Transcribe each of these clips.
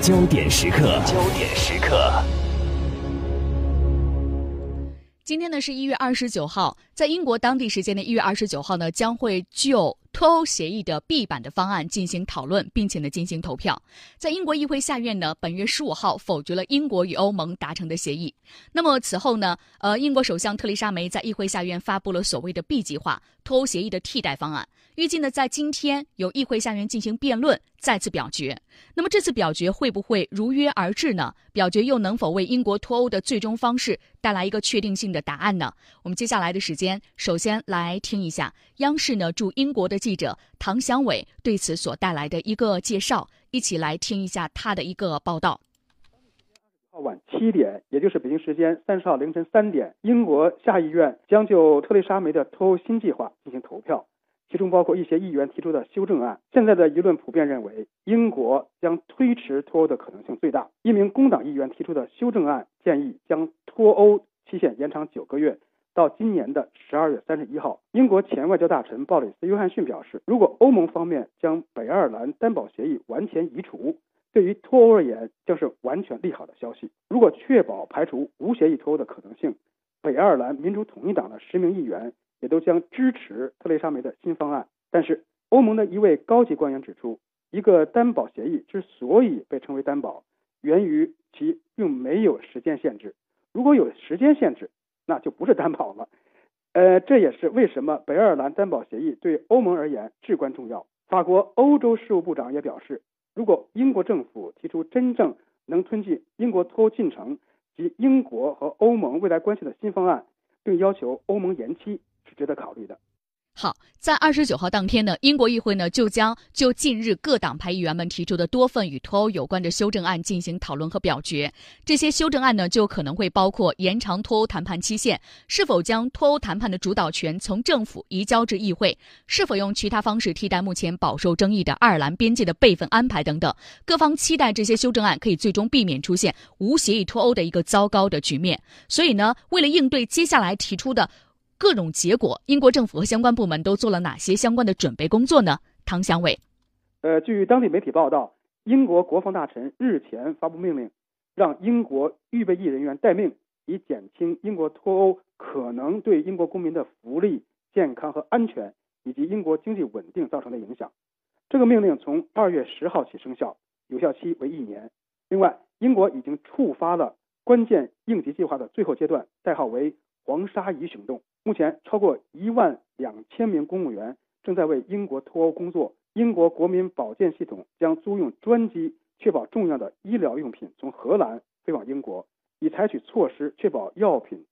焦点时刻，焦点时刻。今天呢是一月二十九号，在英国当地时间的一月二十九号呢，将会就脱欧协议的 B 版的方案进行讨论，并且呢进行投票。在英国议会下院呢，本月十五号否决了英国与欧盟达成的协议。那么此后呢，呃，英国首相特蕾莎梅在议会下院发布了所谓的 B 计划脱欧协议的替代方案。预计呢，在今天由议会下院进行辩论，再次表决。那么这次表决会不会如约而至呢？表决又能否为英国脱欧的最终方式带来一个确定性的答案呢？我们接下来的时间，首先来听一下央视呢驻英国的记者唐祥伟对此所带来的一个介绍，一起来听一下他的一个报道。号晚七点，也就是北京时间三十号凌晨三点，英国下议院将就特蕾莎梅的脱欧新计划进行投票。其中包括一些议员提出的修正案。现在的舆论普遍认为，英国将推迟脱欧的可能性最大。一名工党议员提出的修正案建议将脱欧期限延长九个月，到今年的十二月三十一号。英国前外交大臣鲍里斯·约翰逊表示，如果欧盟方面将北爱尔兰担保协议完全移除，对于脱欧而言将是完全利好的消息。如果确保排除无协议脱欧的可能性，北爱尔兰民主统一党的十名议员。也都将支持特蕾莎梅的新方案。但是，欧盟的一位高级官员指出，一个担保协议之所以被称为担保，源于其并没有时间限制。如果有时间限制，那就不是担保了。呃，这也是为什么北爱尔兰担保协议对欧盟而言至关重要。法国欧洲事务部长也表示，如果英国政府提出真正能推进英国脱欧进程及英国和欧盟未来关系的新方案，并要求欧盟延期。是值得考虑的。好，在二十九号当天呢，英国议会呢就将就近日各党派议员们提出的多份与脱欧有关的修正案进行讨论和表决。这些修正案呢，就可能会包括延长脱欧谈判期限，是否将脱欧谈判的主导权从政府移交至议会，是否用其他方式替代目前饱受争议的爱尔兰边界的备份安排等等。各方期待这些修正案可以最终避免出现无协议脱欧的一个糟糕的局面。所以呢，为了应对接下来提出的。各种结果，英国政府和相关部门都做了哪些相关的准备工作呢？唐祥伟，呃，据当地媒体报道，英国国防大臣日前发布命令，让英国预备役人员待命，以减轻英国脱欧可能对英国公民的福利、健康和安全，以及英国经济稳定造成的影响。这个命令从二月十号起生效，有效期为一年。另外，英国已经触发了关键应急计划的最后阶段，代号为“黄鲨鱼行动”。目前，超过一万两千名公务员正在为英国脱欧工作。英国国民保健系统将租用专机，确保重要的医疗用品从荷兰飞往英国，以采取措施确保药品、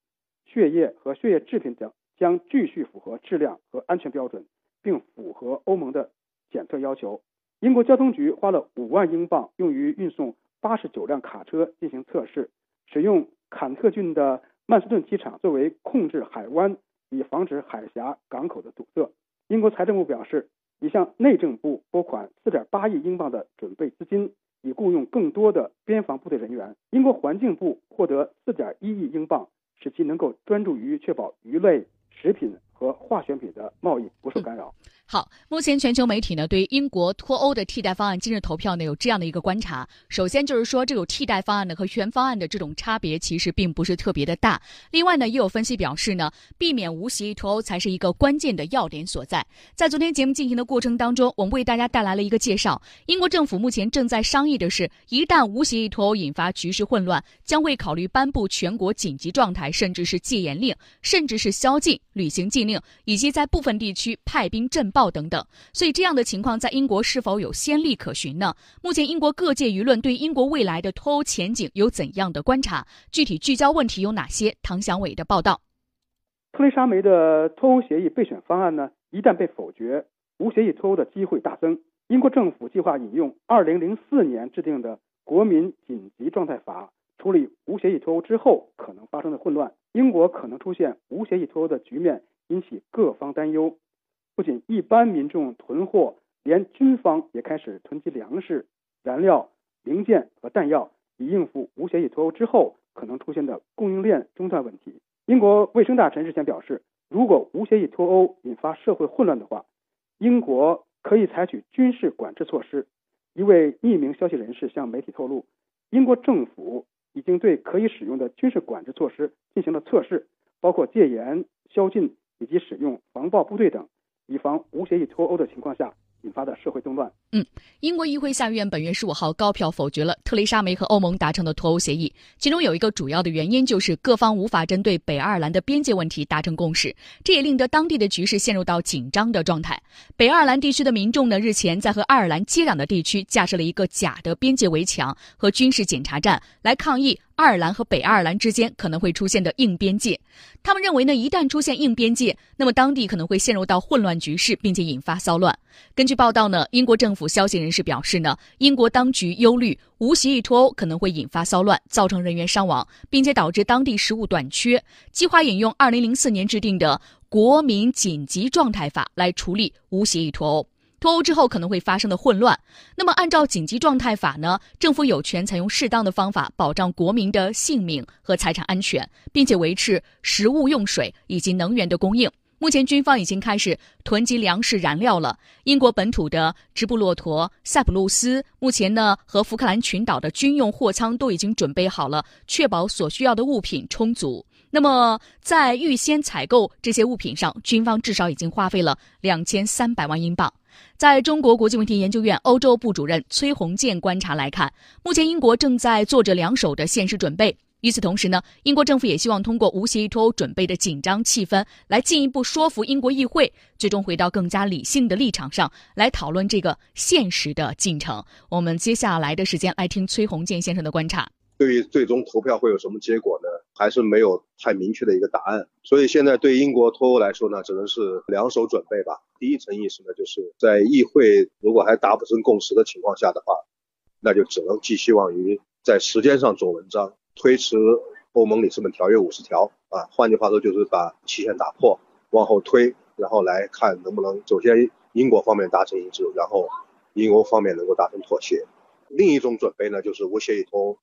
血液和血液制品等将继续符合质量和安全标准，并符合欧盟的检测要求。英国交通局花了五万英镑用于运送八十九辆卡车进行测试，使用坎特郡的。曼斯顿机场作为控制海湾，以防止海峡港口的堵塞。英国财政部表示，已向内政部拨款4.8亿英镑的准备资金，以雇佣更多的边防部队人员。英国环境部获得4.1亿英镑，使其能够专注于确保鱼类、食品和化学品的贸易不受干扰。好，目前全球媒体呢对于英国脱欧的替代方案今日投票呢有这样的一个观察。首先就是说，这种替代方案呢和原方案的这种差别其实并不是特别的大。另外呢，也有分析表示呢，避免无协议脱欧才是一个关键的要点所在。在昨天节目进行的过程当中，我们为大家带来了一个介绍。英国政府目前正在商议的是，一旦无协议脱欧引发局势混乱，将会考虑颁布全国紧急状态，甚至是戒严令，甚至是宵禁、履行禁令，以及在部分地区派兵镇。报等等，所以这样的情况在英国是否有先例可循呢？目前英国各界舆论对英国未来的脱欧前景有怎样的观察？具体聚焦问题有哪些？唐祥伟的报道。特蕾莎梅的脱欧协议备选方案呢，一旦被否决，无协议脱欧的机会大增。英国政府计划引用2004年制定的《国民紧急状态法》，处理无协议脱欧之后可能发生的混乱。英国可能出现无协议脱欧的局面，引起各方担忧。不仅一般民众囤货，连军方也开始囤积粮食、燃料、零件和弹药，以应付无协议脱欧之后可能出现的供应链中断问题。英国卫生大臣日前表示，如果无协议脱欧引发社会混乱的话，英国可以采取军事管制措施，一位匿名消息人士向媒体透露，英国政府已经对可以使用的军事管制措施进行了测试，包括戒严、宵禁以及使用防暴部队等，以防无协议脱欧的情况下。引发的社会动乱。嗯，英国议会下院本月十五号高票否决了特蕾莎梅和欧盟达成的脱欧协议，其中有一个主要的原因就是各方无法针对北爱尔兰的边界问题达成共识，这也令得当地的局势陷入到紧张的状态。北爱尔兰地区的民众呢，日前在和爱尔兰接壤的地区架设了一个假的边界围墙和军事检查站，来抗议。爱尔兰和北爱尔兰之间可能会出现的硬边界，他们认为呢，一旦出现硬边界，那么当地可能会陷入到混乱局势，并且引发骚乱。根据报道呢，英国政府消息人士表示呢，英国当局忧虑无协议脱欧可能会引发骚乱，造成人员伤亡，并且导致当地食物短缺，计划引用2004年制定的国民紧急状态法来处理无协议脱欧。脱欧之后可能会发生的混乱，那么按照紧急状态法呢，政府有权采用适当的方法保障国民的性命和财产安全，并且维持食物、用水以及能源的供应。目前军方已经开始囤积粮食、燃料了。英国本土的直布罗陀、塞浦路斯目前呢和福克兰群岛的军用货仓都已经准备好了，确保所需要的物品充足。那么在预先采购这些物品上，军方至少已经花费了两千三百万英镑。在中国国际问题研究院欧洲部主任崔洪建观察来看，目前英国正在做着两手的现实准备。与此同时呢，英国政府也希望通过无协议脱欧准备的紧张气氛，来进一步说服英国议会，最终回到更加理性的立场上来讨论这个现实的进程。我们接下来的时间来听崔洪建先生的观察。对于最终投票会有什么结果呢？还是没有太明确的一个答案。所以现在对英国脱欧来说呢，只能是两手准备吧。第一层意思呢，就是在议会如果还达不成共识的情况下的话，那就只能寄希望于在时间上做文章，推迟欧盟理事本条约五十条啊。换句话说，就是把期限打破，往后推，然后来看能不能首先英国方面达成一致，然后英欧方面能够达成妥协。另一种准备呢，就是无协议脱。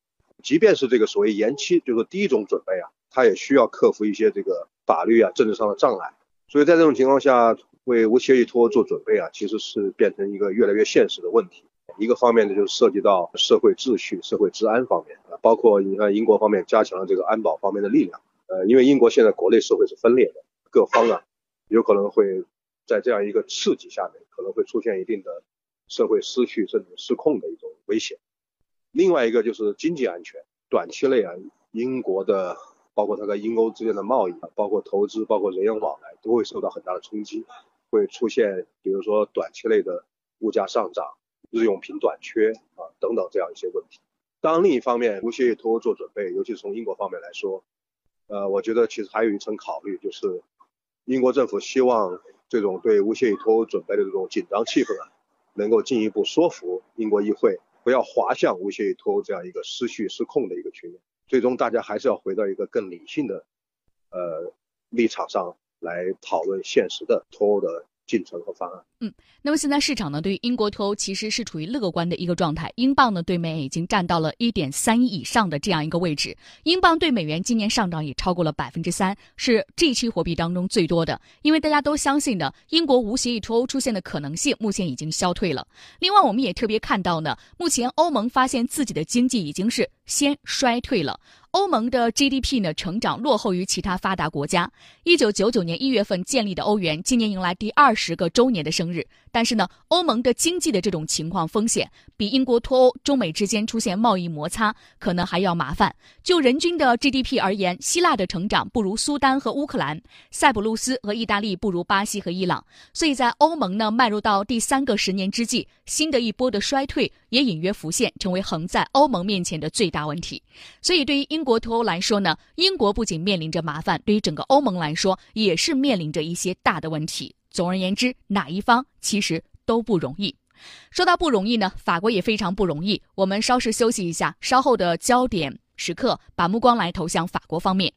即便是这个所谓延期，就是第一种准备啊，它也需要克服一些这个法律啊、政治上的障碍。所以在这种情况下，为无协议脱做准备啊，其实是变成一个越来越现实的问题。一个方面呢，就是涉及到社会秩序、社会治安方面啊，包括你看英国方面加强了这个安保方面的力量。呃，因为英国现在国内社会是分裂的，各方啊有可能会在这样一个刺激下面，可能会出现一定的社会失序甚至失控的一种危险。另外一个就是经济安全，短期内啊，英国的包括它跟英欧之间的贸易，包括投资，包括人员往来，都会受到很大的冲击，会出现比如说短期内的物价上涨、日用品短缺啊等等这样一些问题。当，另一方面，无协议脱欧做准备，尤其是从英国方面来说，呃，我觉得其实还有一层考虑，就是英国政府希望这种对无协议脱欧准备的这种紧张气氛啊，能够进一步说服英国议会。不要滑向无协议脱欧这样一个失序失控的一个局面，最终大家还是要回到一个更理性的呃立场上来讨论现实的脱欧的。进程和方案。嗯，那么现在市场呢，对于英国脱欧其实是处于乐观的一个状态。英镑呢对美元已经占到了一点三亿以上的这样一个位置，英镑对美元今年上涨也超过了百分之三，是这期货币当中最多的。因为大家都相信呢，英国无协议脱欧出现的可能性目前已经消退了。另外，我们也特别看到呢，目前欧盟发现自己的经济已经是先衰退了。欧盟的 GDP 呢，成长落后于其他发达国家。一九九九年一月份建立的欧元，今年迎来第二十个周年的生日。但是呢，欧盟的经济的这种情况风险，比英国脱欧、中美之间出现贸易摩擦可能还要麻烦。就人均的 GDP 而言，希腊的成长不如苏丹和乌克兰，塞浦路斯和意大利不如巴西和伊朗。所以在欧盟呢迈入到第三个十年之际，新的一波的衰退也隐约浮现，成为横在欧盟面前的最大问题。所以对于英国脱欧来说呢，英国不仅面临着麻烦，对于整个欧盟来说也是面临着一些大的问题。总而言之，哪一方其实都不容易。说到不容易呢，法国也非常不容易。我们稍事休息一下，稍后的焦点时刻把目光来投向法国方面。